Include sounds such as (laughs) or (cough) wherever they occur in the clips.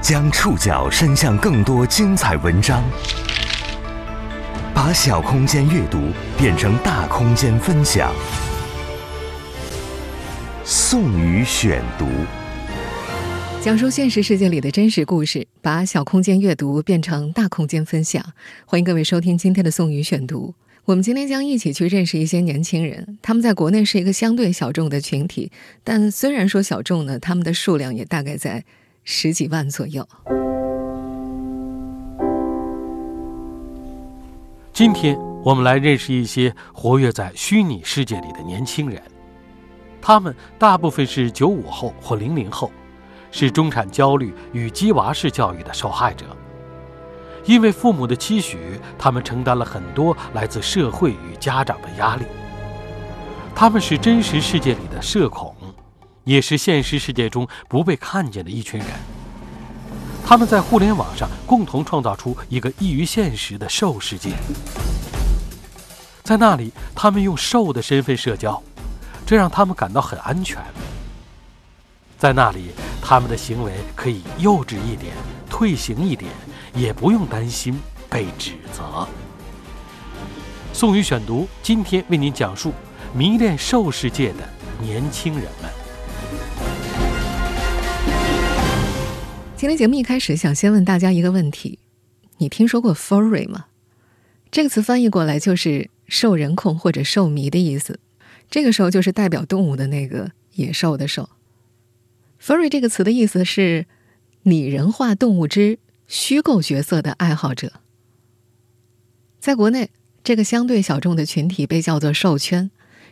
将触角伸向更多精彩文章，把小空间阅读变成大空间分享。宋宇选读，讲述现实世界里的真实故事，把小空间阅读变成大空间分享。欢迎各位收听今天的宋宇选读。我们今天将一起去认识一些年轻人，他们在国内是一个相对小众的群体，但虽然说小众呢，他们的数量也大概在十几万左右。今天我们来认识一些活跃在虚拟世界里的年轻人，他们大部分是九五后或零零后，是中产焦虑与鸡娃式教育的受害者。因为父母的期许，他们承担了很多来自社会与家长的压力。他们是真实世界里的社恐，也是现实世界中不被看见的一群人。他们在互联网上共同创造出一个异于现实的兽世界，在那里，他们用兽的身份社交，这让他们感到很安全。在那里，他们的行为可以幼稚一点，退行一点。也不用担心被指责。宋宇选读今天为您讲述迷恋兽世界的年轻人们。今天节目一开始，想先问大家一个问题：你听说过 “furry” 吗？这个词翻译过来就是“兽人控”或者“兽迷”的意思。这个时候就是代表动物的那个野兽的兽。“furry” 这个词的意思是拟人化动物之。虚构角色的爱好者，在国内这个相对小众的群体被叫做“兽圈”。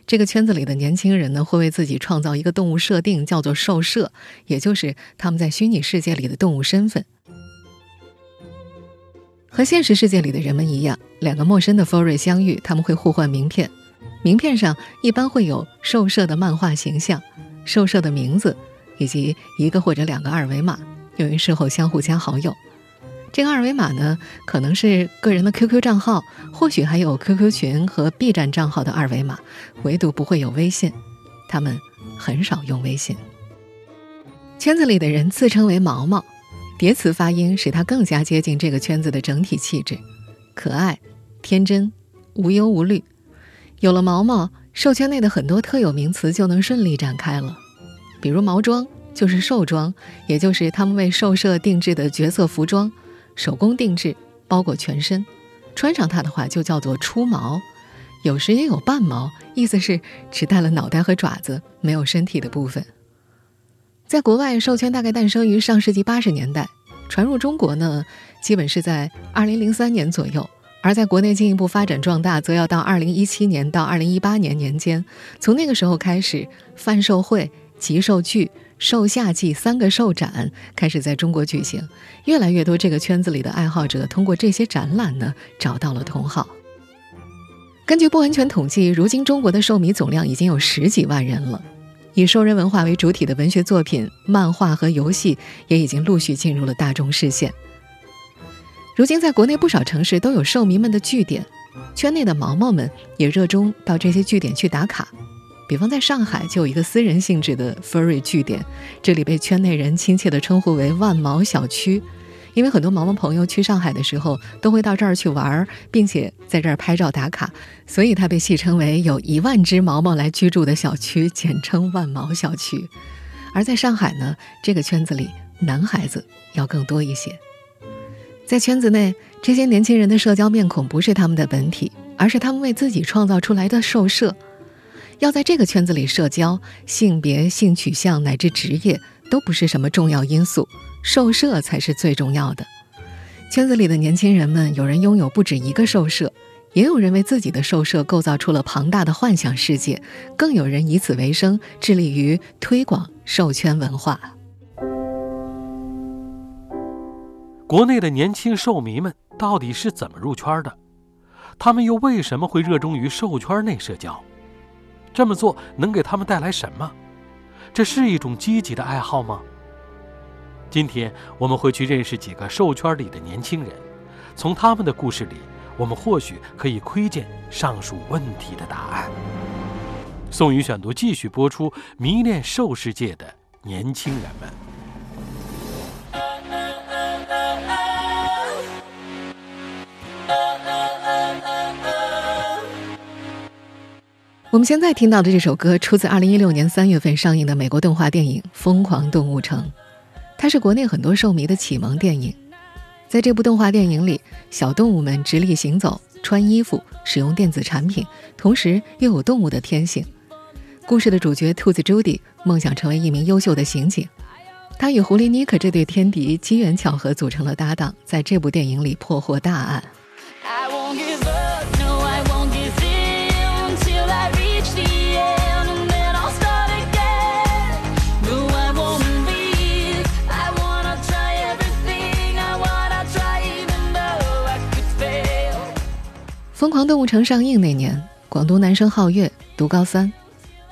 这个圈子里的年轻人呢，会为自己创造一个动物设定，叫做“兽社”，也就是他们在虚拟世界里的动物身份。和现实世界里的人们一样，两个陌生的 furry 相遇，他们会互换名片，名片上一般会有兽社的漫画形象、兽社的名字以及一个或者两个二维码，用于事后相互加好友。这个二维码呢，可能是个人的 QQ 账号，或许还有 QQ 群和 B 站账号的二维码，唯独不会有微信。他们很少用微信。圈子里的人自称为“毛毛”，叠词发音使他更加接近这个圈子的整体气质：可爱、天真、无忧无虑。有了毛毛，兽圈内的很多特有名词就能顺利展开了，比如毛装就是兽装，也就是他们为兽社定制的角色服装。手工定制，包裹全身，穿上它的话就叫做出毛。有时也有半毛，意思是只带了脑袋和爪子，没有身体的部分。在国外，兽圈大概诞生于上世纪八十年代，传入中国呢，基本是在二零零三年左右。而在国内进一步发展壮大，则要到二零一七年到二零一八年年间。从那个时候开始，贩售会、集售具。兽夏季三个兽展开始在中国举行，越来越多这个圈子里的爱好者通过这些展览呢找到了同好。根据不完全统计，如今中国的兽迷总量已经有十几万人了。以兽人文化为主体的文学作品、漫画和游戏也已经陆续进入了大众视线。如今，在国内不少城市都有兽迷们的据点，圈内的毛毛们也热衷到这些据点去打卡。比方在上海就有一个私人性质的 furry 据点，这里被圈内人亲切地称呼为“万毛小区”，因为很多毛毛朋友去上海的时候都会到这儿去玩，并且在这儿拍照打卡，所以它被戏称为有一万只毛毛来居住的小区，简称“万毛小区”。而在上海呢，这个圈子里男孩子要更多一些。在圈子内，这些年轻人的社交面孔不是他们的本体，而是他们为自己创造出来的兽社。要在这个圈子里社交，性别、性取向乃至职业都不是什么重要因素，兽社才是最重要的。圈子里的年轻人们，有人拥有不止一个兽社，也有人为自己的兽社构造出了庞大的幻想世界，更有人以此为生，致力于推广兽圈文化。国内的年轻兽迷们到底是怎么入圈的？他们又为什么会热衷于兽圈内社交？这么做能给他们带来什么？这是一种积极的爱好吗？今天我们会去认识几个兽圈里的年轻人，从他们的故事里，我们或许可以窥见上述问题的答案。宋宇选读继续播出：迷恋兽世界的年轻人们。我们现在听到的这首歌出自2016年3月份上映的美国动画电影《疯狂动物城》，它是国内很多受迷的启蒙电影。在这部动画电影里，小动物们直立行走、穿衣服、使用电子产品，同时又有动物的天性。故事的主角兔子朱迪梦想成为一名优秀的刑警，他与狐狸尼克这对天敌机缘巧合组成了搭档，在这部电影里破获大案。《疯狂动物城》上映那年，广东男生皓月读高三，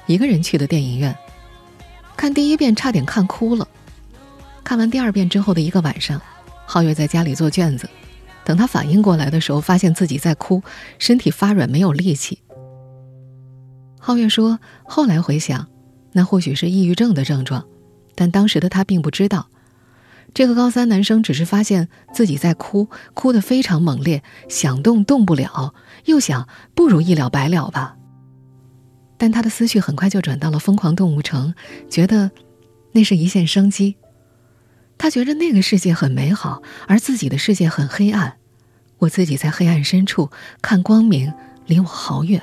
一个人去的电影院。看第一遍差点看哭了，看完第二遍之后的一个晚上，皓月在家里做卷子，等他反应过来的时候，发现自己在哭，身体发软，没有力气。皓月说：“后来回想，那或许是抑郁症的症状，但当时的他并不知道。”这个高三男生只是发现自己在哭，哭得非常猛烈，想动动不了，又想不如一了百了吧。但他的思绪很快就转到了疯狂动物城，觉得那是一线生机。他觉得那个世界很美好，而自己的世界很黑暗。我自己在黑暗深处看光明，离我好远。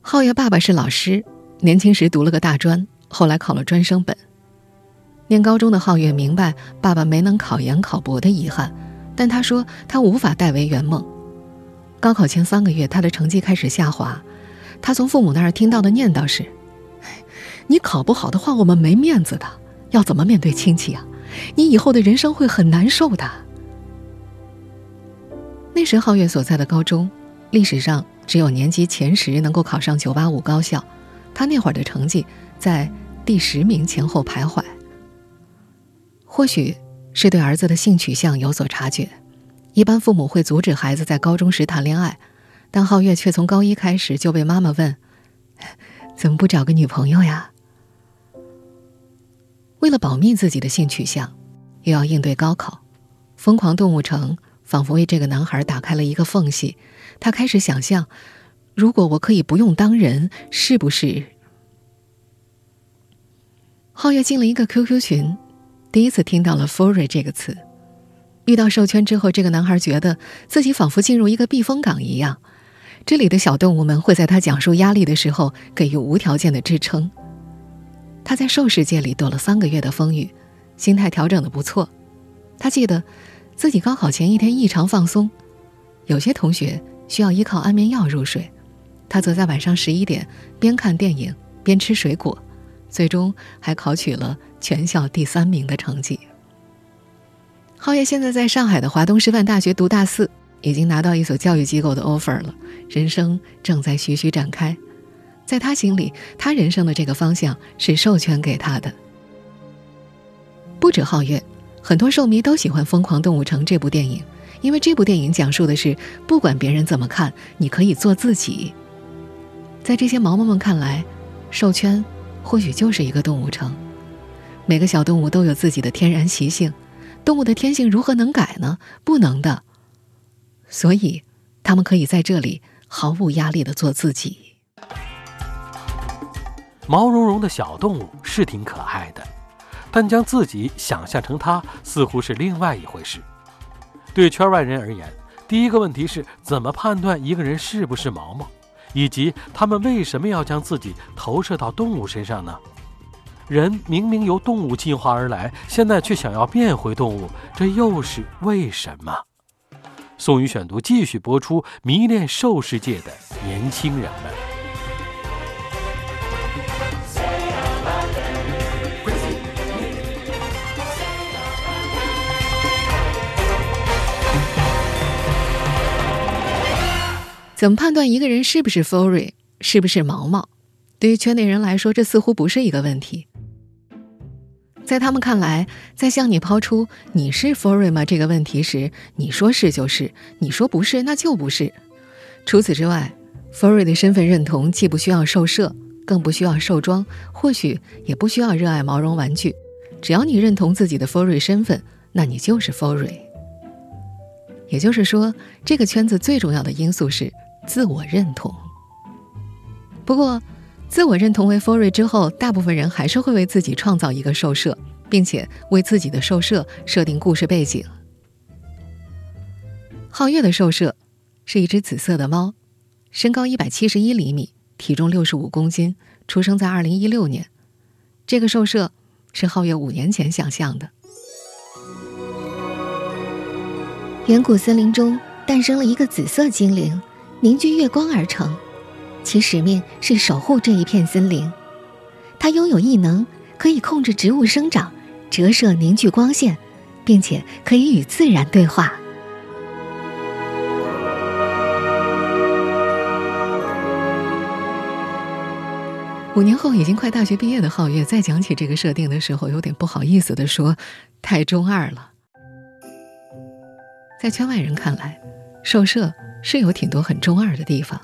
浩爷爸爸是老师，年轻时读了个大专，后来考了专升本。念高中的皓月明白爸爸没能考研考博的遗憾，但他说他无法代为圆梦。高考前三个月，他的成绩开始下滑。他从父母那儿听到的念叨是：“你考不好的话，我们没面子的，要怎么面对亲戚啊？你以后的人生会很难受的。”那时皓月所在的高中，历史上只有年级前十能够考上985高校，他那会儿的成绩在第十名前后徘徊。或许是对儿子的性取向有所察觉，一般父母会阻止孩子在高中时谈恋爱，但皓月却从高一开始就被妈妈问：“怎么不找个女朋友呀？”为了保密自己的性取向，又要应对高考，疯狂动物城仿佛为这个男孩打开了一个缝隙。他开始想象：如果我可以不用当人，是不是？皓月进了一个 QQ 群。第一次听到了 “furry” 这个词，遇到兽圈之后，这个男孩觉得自己仿佛进入一个避风港一样。这里的小动物们会在他讲述压力的时候给予无条件的支撑。他在兽世界里躲了三个月的风雨，心态调整的不错。他记得自己高考前一天异常放松，有些同学需要依靠安眠药入睡，他则在晚上十一点边看电影边吃水果。最终还考取了全校第三名的成绩。浩业现在在上海的华东师范大学读大四，已经拿到一所教育机构的 offer 了，人生正在徐徐展开。在他心里，他人生的这个方向是授权给他的。不止皓月，很多兽迷都喜欢《疯狂动物城》这部电影，因为这部电影讲述的是不管别人怎么看，你可以做自己。在这些毛毛们看来，兽圈。或许就是一个动物城，每个小动物都有自己的天然习性，动物的天性如何能改呢？不能的。所以，他们可以在这里毫无压力的做自己。毛茸茸的小动物是挺可爱的，但将自己想象成它，似乎是另外一回事。对圈外人而言，第一个问题是怎么判断一个人是不是毛毛？以及他们为什么要将自己投射到动物身上呢？人明明由动物进化而来，现在却想要变回动物，这又是为什么？宋宇选读继续播出，迷恋兽世界的年轻人们。怎么判断一个人是不是 furry，是不是毛毛？对于圈内人来说，这似乎不是一个问题。在他们看来，在向你抛出“你是 furry 吗”这个问题时，你说是就是，你说不是那就不是。除此之外，furry 的身份认同既不需要受摄，更不需要受装，或许也不需要热爱毛绒玩具。只要你认同自己的 furry 身份，那你就是 furry。也就是说，这个圈子最重要的因素是。自我认同。不过，自我认同为 f o r y 之后，大部分人还是会为自己创造一个兽舍，并且为自己的兽舍设定故事背景。皓月的兽舍是一只紫色的猫，身高一百七十一厘米，体重六十五公斤，出生在二零一六年。这个兽舍是皓月五年前想象的。远古森林中诞生了一个紫色精灵，凝聚月光而成，其使命是守护这一片森林。它拥有异能，可以控制植物生长，折射凝聚光线，并且可以与自然对话。五年后，已经快大学毕业的皓月，在讲起这个设定的时候，有点不好意思的说：“太中二了。”在圈外人看来，兽舍是有挺多很中二的地方。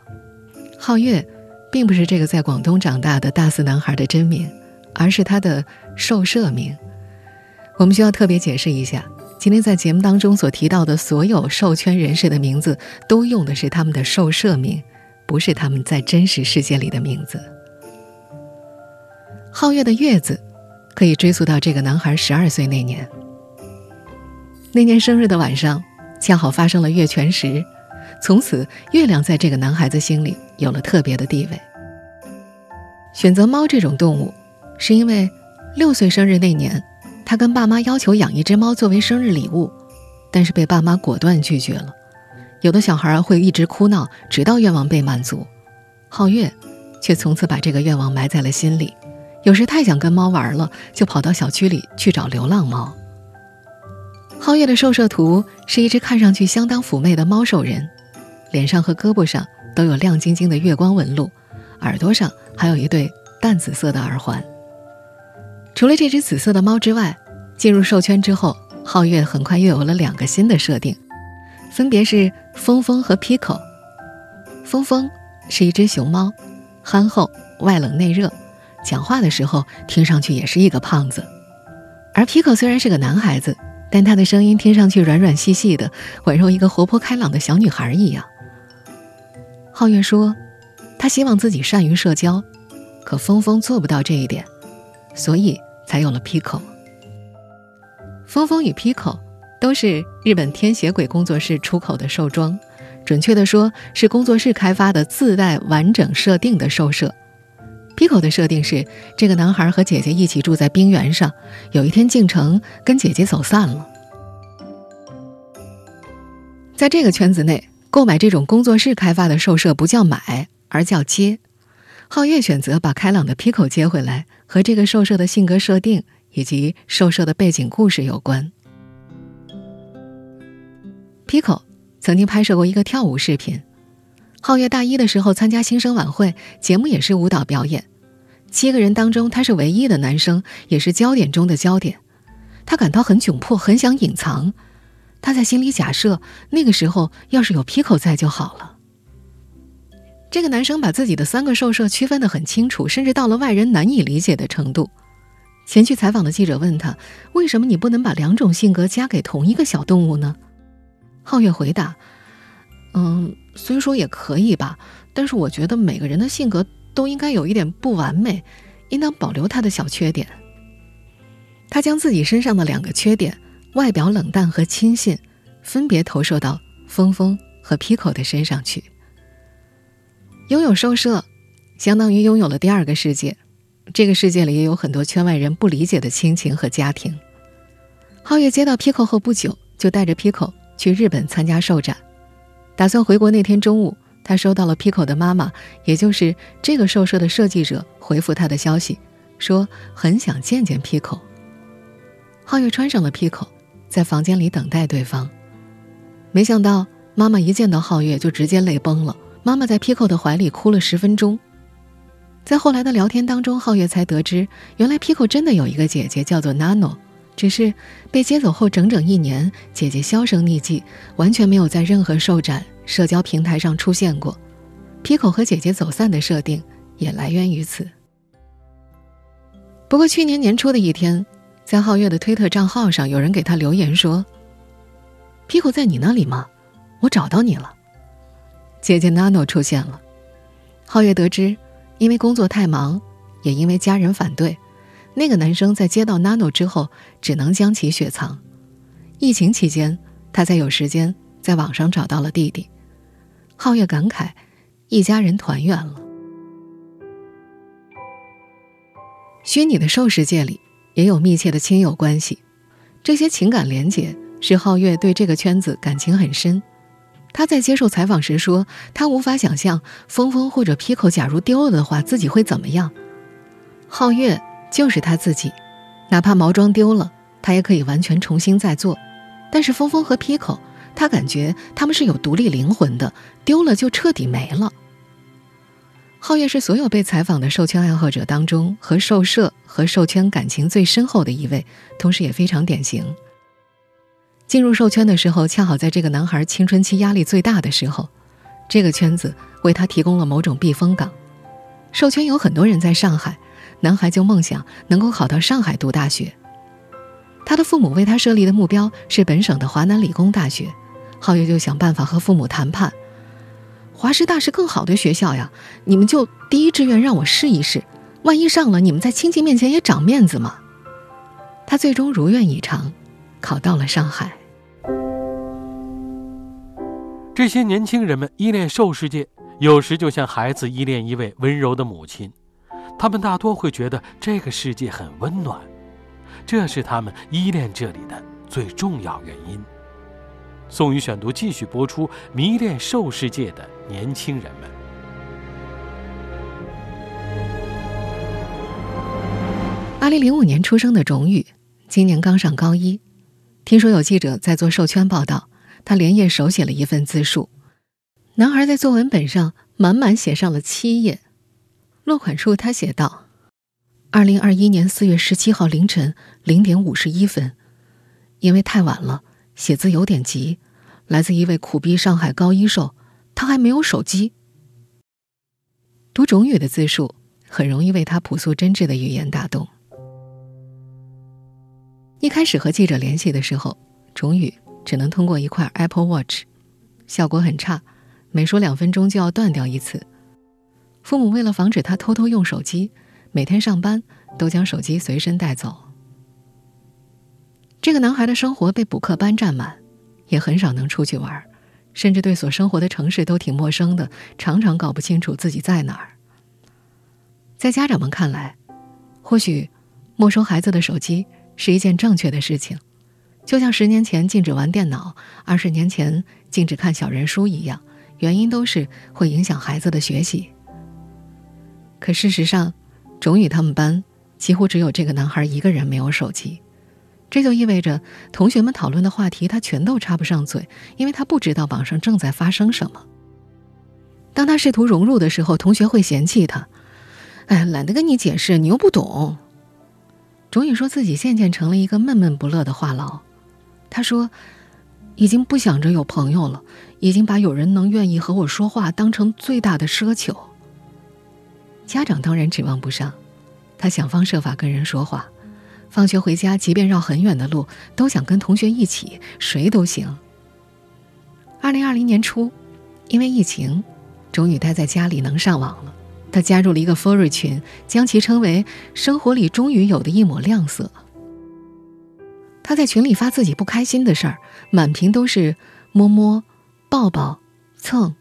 皓月，并不是这个在广东长大的大四男孩的真名，而是他的兽舍名。我们需要特别解释一下，今天在节目当中所提到的所有兽圈人士的名字，都用的是他们的兽舍名，不是他们在真实世界里的名字。皓月的月字，可以追溯到这个男孩十二岁那年。那年生日的晚上，恰好发生了月全食，从此月亮在这个男孩子心里有了特别的地位。选择猫这种动物，是因为六岁生日那年，他跟爸妈要求养一只猫作为生日礼物，但是被爸妈果断拒绝了。有的小孩会一直哭闹，直到愿望被满足，皓月却从此把这个愿望埋在了心里。有时太想跟猫玩了，就跑到小区里去找流浪猫。皓月的兽舍图是一只看上去相当妩媚的猫兽人，脸上和胳膊上都有亮晶晶的月光纹路，耳朵上还有一对淡紫色的耳环。除了这只紫色的猫之外，进入兽圈之后，皓月很快又有了两个新的设定，分别是峰峰和 Pico。峰峰是一只熊猫，憨厚、外冷内热。讲话的时候听上去也是一个胖子，而皮可虽然是个男孩子，但他的声音听上去软软细细的，宛如一个活泼开朗的小女孩一样。皓月说，他希望自己善于社交，可峰峰做不到这一点，所以才有了 Pico。峰峰与 Pico 都是日本天血鬼工作室出口的兽装，准确的说是工作室开发的自带完整设定的兽舍。Pico 的设定是，这个男孩和姐姐一起住在冰原上，有一天进城跟姐姐走散了。在这个圈子内，购买这种工作室开发的兽舍不叫买，而叫接。皓月选择把开朗的 Pico 接回来，和这个兽舍的性格设定以及兽舍的背景故事有关。Pico 曾经拍摄过一个跳舞视频。皓月大一的时候参加新生晚会，节目也是舞蹈表演。七个人当中，他是唯一的男生，也是焦点中的焦点。他感到很窘迫，很想隐藏。他在心里假设，那个时候要是有 Pico 在就好了。这个男生把自己的三个兽舍区分得很清楚，甚至到了外人难以理解的程度。前去采访的记者问他：“为什么你不能把两种性格加给同一个小动物呢？”皓月回答：“嗯。”虽说也可以吧，但是我觉得每个人的性格都应该有一点不完美，应当保留他的小缺点。他将自己身上的两个缺点——外表冷淡和亲信，分别投射到峰峰和 Pico 的身上去。拥有兽舍，相当于拥有了第二个世界。这个世界里也有很多圈外人不理解的亲情和家庭。皓月接到 Pico 后不久，就带着 Pico 去日本参加兽展。打算回国那天中午，他收到了 Pico 的妈妈，也就是这个兽舍的设计者回复他的消息，说很想见见 Pico。皓月穿上了 Pico，在房间里等待对方。没想到妈妈一见到皓月就直接泪崩了，妈妈在 Pico 的怀里哭了十分钟。在后来的聊天当中，皓月才得知，原来 Pico 真的有一个姐姐，叫做 Nano。只是被接走后整整一年，姐姐销声匿迹，完全没有在任何兽展、社交平台上出现过。Pico 和姐姐走散的设定也来源于此。不过去年年初的一天，在皓月的推特账号上，有人给他留言说：“Pico 在你那里吗？我找到你了。”姐姐 Nano 出现了。皓月得知，因为工作太忙，也因为家人反对，那个男生在接到 Nano 之后，只能将其雪藏。疫情期间，他才有时间在网上找到了弟弟。皓月感慨，一家人团圆了。虚拟的兽世界里也有密切的亲友关系，这些情感连结使皓月对这个圈子感情很深。他在接受采访时说：“他无法想象峰峰或者 Pico 假如丢了的话，自己会怎么样。皓月就是他自己，哪怕毛装丢了，他也可以完全重新再做。但是峰峰和 Pico。”他感觉他们是有独立灵魂的，丢了就彻底没了。皓月是所有被采访的兽圈爱好者当中和兽社和兽圈感情最深厚的一位，同时也非常典型。进入兽圈的时候，恰好在这个男孩青春期压力最大的时候，这个圈子为他提供了某种避风港。兽圈有很多人在上海，男孩就梦想能够考到上海读大学。他的父母为他设立的目标是本省的华南理工大学。皓月就想办法和父母谈判，华师大是更好的学校呀，你们就第一志愿让我试一试，万一上了，你们在亲戚面前也长面子嘛。他最终如愿以偿，考到了上海。这些年轻人们依恋兽世界，有时就像孩子依恋一位温柔的母亲，他们大多会觉得这个世界很温暖，这是他们依恋这里的最重要原因。宋宇选读继续播出：迷恋兽世界的年轻人们。二零零五年出生的荣宇，今年刚上高一。听说有记者在做兽圈报道，他连夜手写了一份自述。男孩在作文本上满满写上了七页。落款处他写道：“二零二一年四月十七号凌晨零点五十一分，因为太晚了。”写字有点急，来自一位苦逼上海高一兽，他还没有手机。读种语的自述，很容易为他朴素真挚的语言打动。一开始和记者联系的时候，种语只能通过一块 Apple Watch，效果很差，每说两分钟就要断掉一次。父母为了防止他偷偷用手机，每天上班都将手机随身带走。这个男孩的生活被补课班占满，也很少能出去玩，甚至对所生活的城市都挺陌生的，常常搞不清楚自己在哪儿。在家长们看来，或许没收孩子的手机是一件正确的事情，就像十年前禁止玩电脑，二十年前禁止看小人书一样，原因都是会影响孩子的学习。可事实上，种宇他们班几乎只有这个男孩一个人没有手机。这就意味着，同学们讨论的话题他全都插不上嘴，因为他不知道网上正在发生什么。当他试图融入的时候，同学会嫌弃他：“哎，懒得跟你解释，你又不懂。”钟宇说自己渐渐成了一个闷闷不乐的话痨。他说：“已经不想着有朋友了，已经把有人能愿意和我说话当成最大的奢求。”家长当然指望不上，他想方设法跟人说话。放学回家，即便绕很远的路，都想跟同学一起，谁都行。二零二零年初，因为疫情，钟宇待在家里能上网了。他加入了一个 furry 群，将其称为“生活里终于有的一抹亮色”。他在群里发自己不开心的事儿，满屏都是摸摸、抱抱、蹭。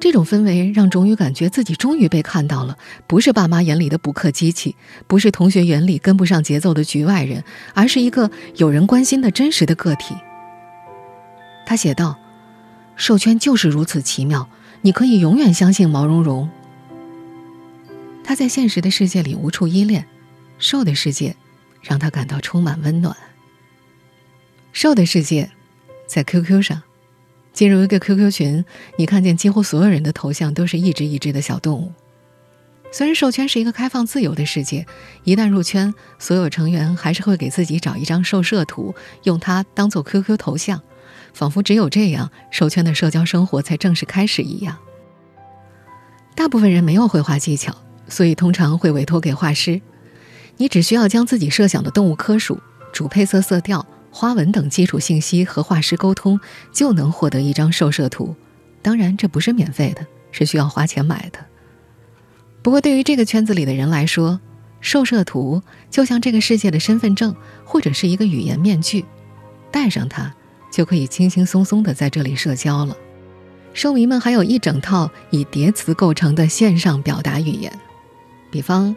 这种氛围让钟宇感觉自己终于被看到了，不是爸妈眼里的补课机器，不是同学眼里跟不上节奏的局外人，而是一个有人关心的真实的个体。他写道：“兽圈就是如此奇妙，你可以永远相信毛茸茸。”他在现实的世界里无处依恋，兽的世界让他感到充满温暖。兽的世界，在 QQ 上。进入一个 QQ 群，你看见几乎所有人的头像都是一只一只的小动物。虽然兽圈是一个开放自由的世界，一旦入圈，所有成员还是会给自己找一张兽社图，用它当做 QQ 头像，仿佛只有这样，兽圈的社交生活才正式开始一样。大部分人没有绘画技巧，所以通常会委托给画师。你只需要将自己设想的动物科属、主配色色调。花纹等基础信息和画师沟通，就能获得一张兽社图。当然，这不是免费的，是需要花钱买的。不过，对于这个圈子里的人来说，受摄图就像这个世界的身份证，或者是一个语言面具，戴上它就可以轻轻松松的在这里社交了。兽迷们还有一整套以叠词构成的线上表达语言，比方，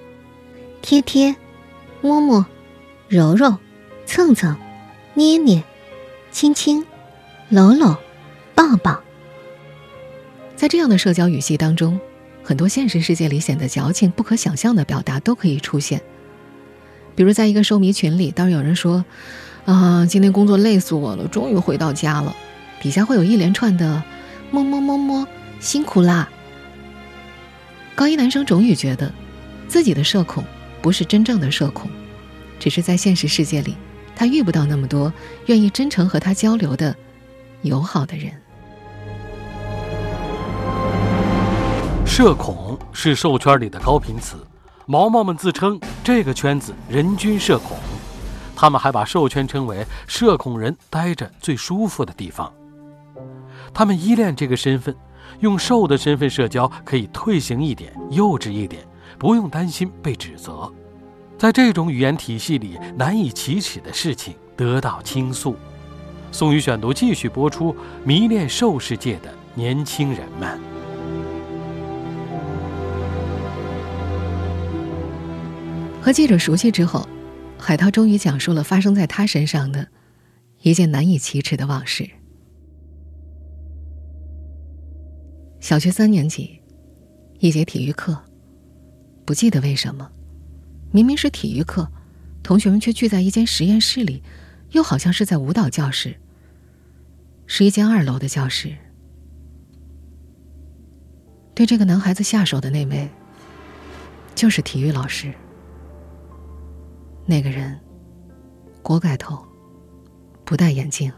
贴贴、摸摸、揉揉、蹭蹭、捏捏、亲亲、搂搂、抱抱。在这样的社交语系当中。很多现实世界里显得矫情、不可想象的表达都可以出现。比如，在一个收迷群里，当有人说：“啊，今天工作累死我了，终于回到家了。”底下会有一连串的“么么么么，辛苦啦。”高一男生终于觉得，自己的社恐不是真正的社恐，只是在现实世界里，他遇不到那么多愿意真诚和他交流的友好的人。社恐是兽圈里的高频词，毛毛们自称这个圈子人均社恐，他们还把兽圈称为社恐人待着最舒服的地方。他们依恋这个身份，用兽的身份社交可以退行一点、幼稚一点，不用担心被指责。在这种语言体系里难以启齿的事情得到倾诉。宋宇选读继续播出：迷恋兽世界的年轻人们。和记者熟悉之后，海涛终于讲述了发生在他身上的一件难以启齿的往事。小学三年级，一节体育课，不记得为什么，明明是体育课，同学们却聚在一间实验室里，又好像是在舞蹈教室，是一间二楼的教室。对这个男孩子下手的那位，就是体育老师。那个人，锅盖头，不戴眼镜，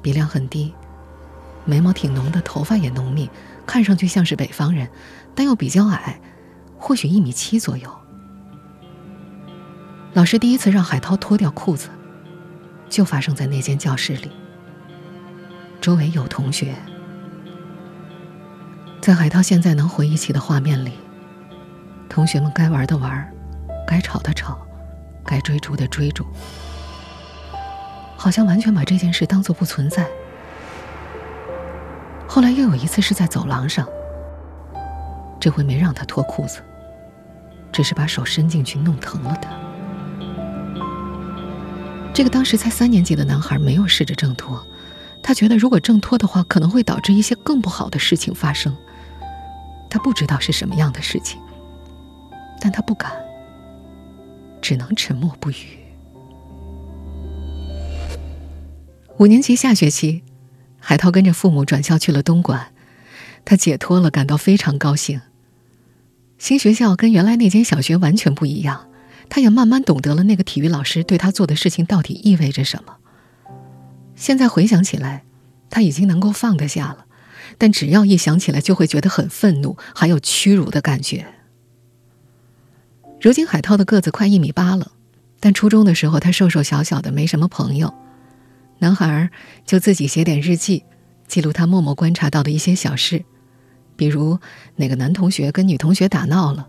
鼻梁很低，眉毛挺浓的，头发也浓密，看上去像是北方人，但又比较矮，或许一米七左右。老师第一次让海涛脱掉裤子，就发生在那间教室里。周围有同学，在海涛现在能回忆起的画面里，同学们该玩的玩，该吵的吵。该追逐的追逐，好像完全把这件事当做不存在。后来又有一次是在走廊上，这回没让他脱裤子，只是把手伸进去弄疼了他。这个当时才三年级的男孩没有试着挣脱，他觉得如果挣脱的话，可能会导致一些更不好的事情发生。他不知道是什么样的事情，但他不敢。只能沉默不语。五年级下学期，海涛跟着父母转校去了东莞，他解脱了，感到非常高兴。新学校跟原来那间小学完全不一样，他也慢慢懂得了那个体育老师对他做的事情到底意味着什么。现在回想起来，他已经能够放得下了，但只要一想起来，就会觉得很愤怒，还有屈辱的感觉。如今海涛的个子快一米八了，但初中的时候他瘦瘦小小的，没什么朋友。男孩就自己写点日记，记录他默默观察到的一些小事，比如哪个男同学跟女同学打闹了，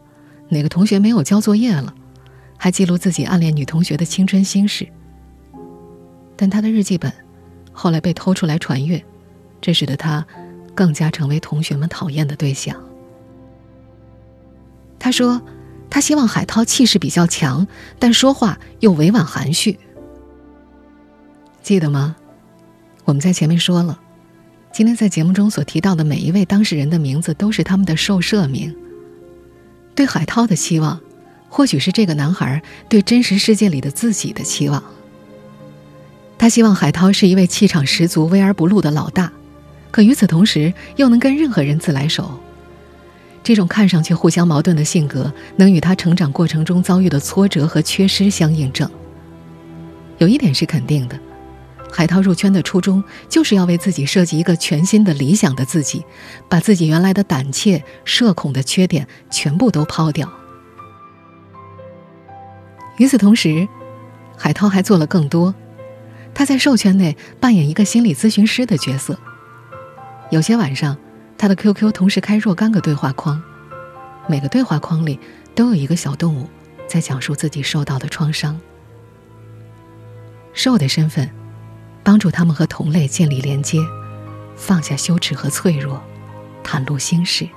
哪个同学没有交作业了，还记录自己暗恋女同学的青春心事。但他的日记本后来被偷出来传阅，这使得他更加成为同学们讨厌的对象。他说。他希望海涛气势比较强，但说话又委婉含蓄。记得吗？我们在前面说了，今天在节目中所提到的每一位当事人的名字都是他们的受摄名。对海涛的期望，或许是这个男孩对真实世界里的自己的期望。他希望海涛是一位气场十足、威而不露的老大，可与此同时又能跟任何人自来熟。这种看上去互相矛盾的性格，能与他成长过程中遭遇的挫折和缺失相印证。有一点是肯定的，海涛入圈的初衷就是要为自己设计一个全新的理想的自己，把自己原来的胆怯、社恐的缺点全部都抛掉。与此同时，海涛还做了更多，他在兽圈内扮演一个心理咨询师的角色。有些晚上。他的 QQ 同时开若干个对话框，每个对话框里都有一个小动物在讲述自己受到的创伤。兽的身份，帮助他们和同类建立连接，放下羞耻和脆弱，袒露心事。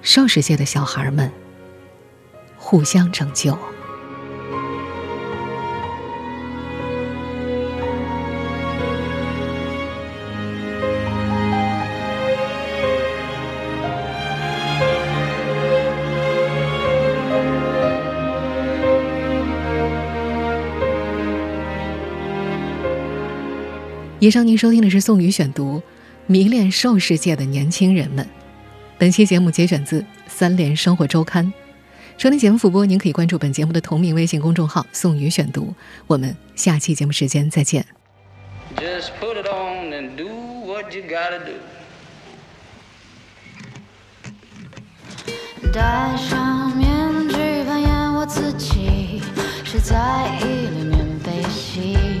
兽世界的小孩们互相拯救。以上您收听的是宋宇选读《迷恋兽世界的年轻人们》。本期节目节选自《三联生活周刊》。收听节目复播，您可以关注本节目的同名微信公众号“宋宇选读”。我们下期节目时间再见。戴 (laughs) 上面具扮演我自己，是在意里面被吸。